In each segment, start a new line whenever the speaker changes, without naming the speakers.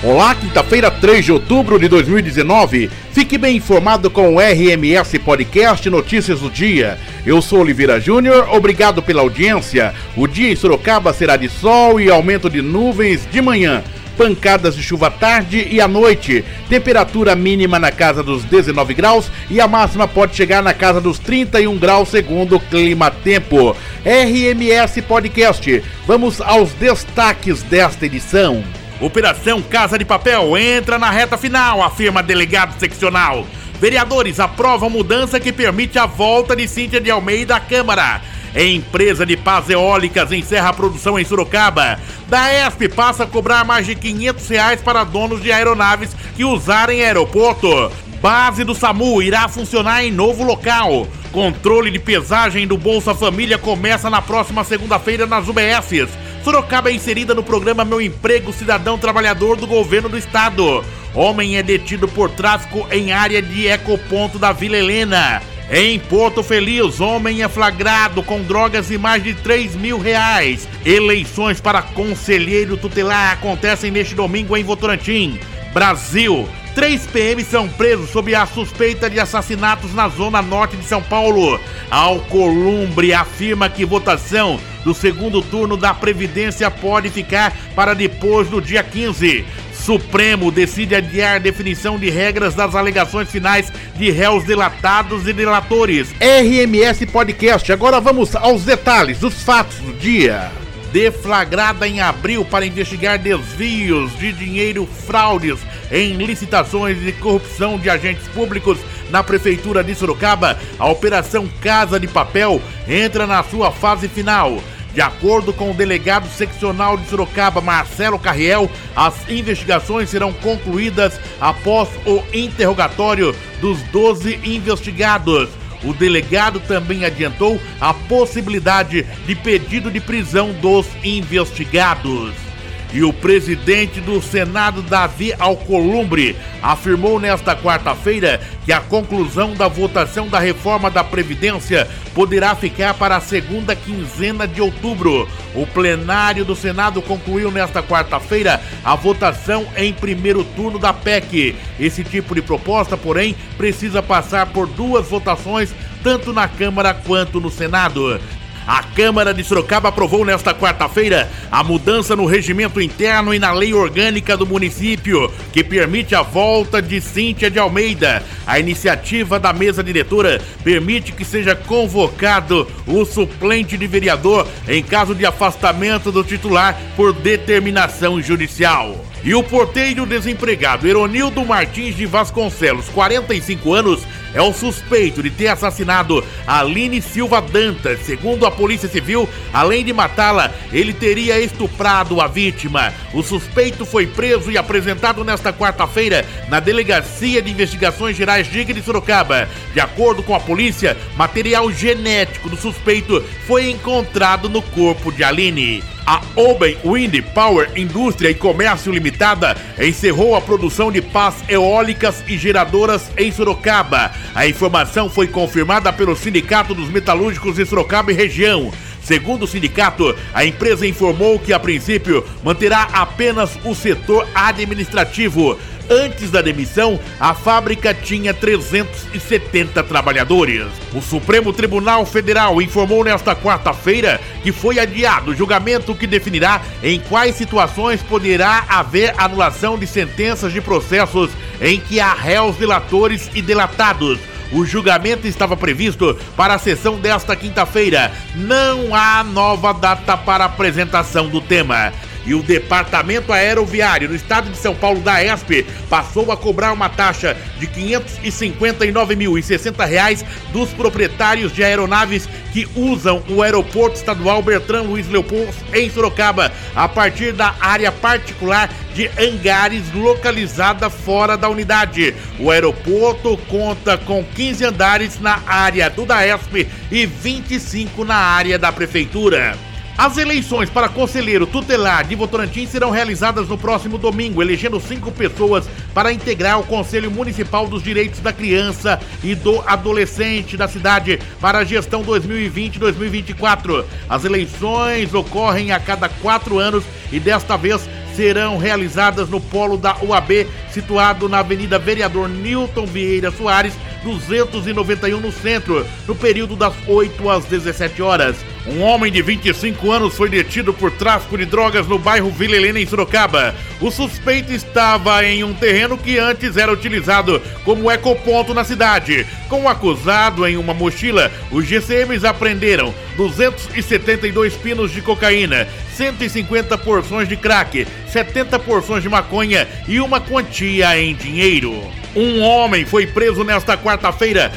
Olá, quinta-feira, 3 de outubro de 2019. Fique bem informado com o RMS Podcast Notícias do Dia. Eu sou Oliveira Júnior, obrigado pela audiência. O dia em Sorocaba será de sol e aumento de nuvens de manhã. Pancadas de chuva à tarde e à noite. Temperatura mínima na casa dos 19 graus e a máxima pode chegar na casa dos 31 graus, segundo o Clima Tempo. RMS Podcast. Vamos aos destaques desta edição. Operação Casa de Papel entra na reta final, afirma delegado seccional. Vereadores aprovam mudança que permite a volta de Cíntia de Almeida à Câmara. Empresa de pás eólicas encerra a produção em Sorocaba. Da ESP passa a cobrar mais de 500 reais para donos de aeronaves que usarem aeroporto. Base do SAMU irá funcionar em novo local. Controle de pesagem do Bolsa Família começa na próxima segunda-feira nas UBSs. Sorocaba é inserida no programa Meu Emprego Cidadão Trabalhador do Governo do Estado. Homem é detido por tráfico em área de ecoponto da Vila Helena. Em Porto Feliz, homem é flagrado com drogas e mais de 3 mil reais. Eleições para conselheiro tutelar acontecem neste domingo em Votorantim. Brasil, Três PMs são presos sob a suspeita de assassinatos na zona norte de São Paulo. Alcolumbre afirma que votação do segundo turno da Previdência pode ficar para depois do dia 15. Supremo decide adiar definição de regras das alegações finais de réus delatados e delatores. RMS Podcast. Agora vamos aos detalhes dos fatos do dia deflagrada em abril para investigar desvios de dinheiro, fraudes em licitações e corrupção de agentes públicos na Prefeitura de Sorocaba, a Operação Casa de Papel entra na sua fase final. De acordo com o delegado seccional de Sorocaba, Marcelo Carriel, as investigações serão concluídas após o interrogatório dos 12 investigados. O delegado também adiantou a possibilidade de pedido de prisão dos investigados. E o presidente do Senado, Davi Alcolumbre, afirmou nesta quarta-feira que a conclusão da votação da reforma da Previdência poderá ficar para a segunda quinzena de outubro. O plenário do Senado concluiu nesta quarta-feira a votação em primeiro turno da PEC. Esse tipo de proposta, porém, precisa passar por duas votações tanto na Câmara quanto no Senado. A Câmara de Sorocaba aprovou nesta quarta-feira a mudança no regimento interno e na lei orgânica do município, que permite a volta de Cíntia de Almeida. A iniciativa da mesa diretora permite que seja convocado o suplente de vereador em caso de afastamento do titular por determinação judicial. E o porteiro desempregado Eronildo Martins de Vasconcelos, 45 anos, é o suspeito de ter assassinado Aline Silva Dantas. Segundo a Polícia Civil, além de matá-la, ele teria estuprado a vítima. O suspeito foi preso e apresentado nesta quarta-feira na Delegacia de Investigações Gerais Diga de Sorocaba. De acordo com a polícia, material genético do suspeito foi encontrado no corpo de Aline. A Oben Wind Power Indústria e Comércio Limitada encerrou a produção de pás eólicas e geradoras em Sorocaba. A informação foi confirmada pelo Sindicato dos Metalúrgicos de Sorocaba e região. Segundo o sindicato, a empresa informou que, a princípio, manterá apenas o setor administrativo. Antes da demissão, a fábrica tinha 370 trabalhadores. O Supremo Tribunal Federal informou nesta quarta-feira que foi adiado o julgamento que definirá em quais situações poderá haver anulação de sentenças de processos em que há réus delatores e delatados. O julgamento estava previsto para a sessão desta quinta-feira. Não há nova data para apresentação do tema. E o Departamento Aeroviário do Estado de São Paulo da ESP passou a cobrar uma taxa de R$ 559.060 dos proprietários de aeronaves que usam o Aeroporto Estadual Bertrand Luiz Leopoldo em Sorocaba, a partir da área particular de hangares localizada fora da unidade. O aeroporto conta com 15 andares na área do DAESP e 25 na área da prefeitura. As eleições para conselheiro tutelar de Votorantim serão realizadas no próximo domingo, elegendo cinco pessoas para integrar o Conselho Municipal dos Direitos da Criança e do Adolescente da cidade para a gestão 2020-2024. As eleições ocorrem a cada quatro anos e desta vez serão realizadas no polo da UAB, situado na Avenida Vereador Newton Vieira Soares, 291 no centro, no período das 8 às 17 horas. Um homem de 25 anos foi detido por tráfico de drogas no bairro Vila Helena, em Sorocaba. O suspeito estava em um terreno que antes era utilizado como ecoponto na cidade. Com o acusado em uma mochila, os GCMs apreenderam 272 pinos de cocaína, 150 porções de crack, 70 porções de maconha e uma quantia em dinheiro. Um homem foi preso nesta quarta-feira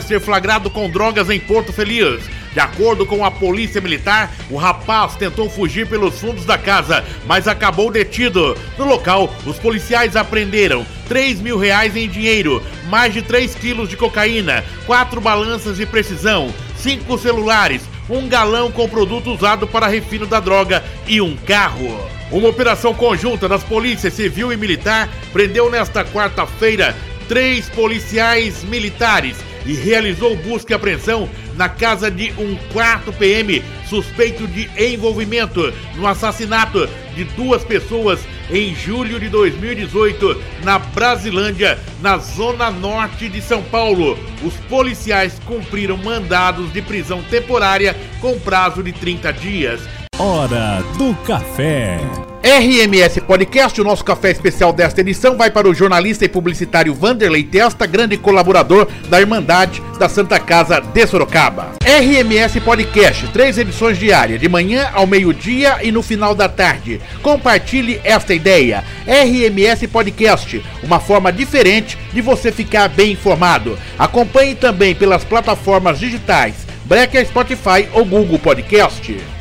ser flagrado com drogas em Porto Feliz. De acordo com a polícia militar, o rapaz tentou fugir pelos fundos da casa, mas acabou detido. No local, os policiais apreenderam 3 mil reais em dinheiro, mais de 3 quilos de cocaína, quatro balanças de precisão, cinco celulares, um galão com produto usado para refino da droga e um carro. Uma operação conjunta das polícias civil e militar prendeu nesta quarta-feira três policiais militares e realizou busca e apreensão na casa de um quarto PM suspeito de envolvimento no assassinato de duas pessoas em julho de 2018 na Brasilândia, na zona norte de São Paulo. Os policiais cumpriram mandados de prisão temporária com prazo de 30 dias.
Hora do café.
RMS Podcast, o nosso café especial desta edição vai para o jornalista e publicitário Vanderlei Testa, grande colaborador da Irmandade da Santa Casa de Sorocaba. RMS Podcast, três edições diárias, de manhã ao meio-dia e no final da tarde. Compartilhe esta ideia. RMS Podcast, uma forma diferente de você ficar bem informado. Acompanhe também pelas plataformas digitais Breaker, Spotify ou Google Podcast.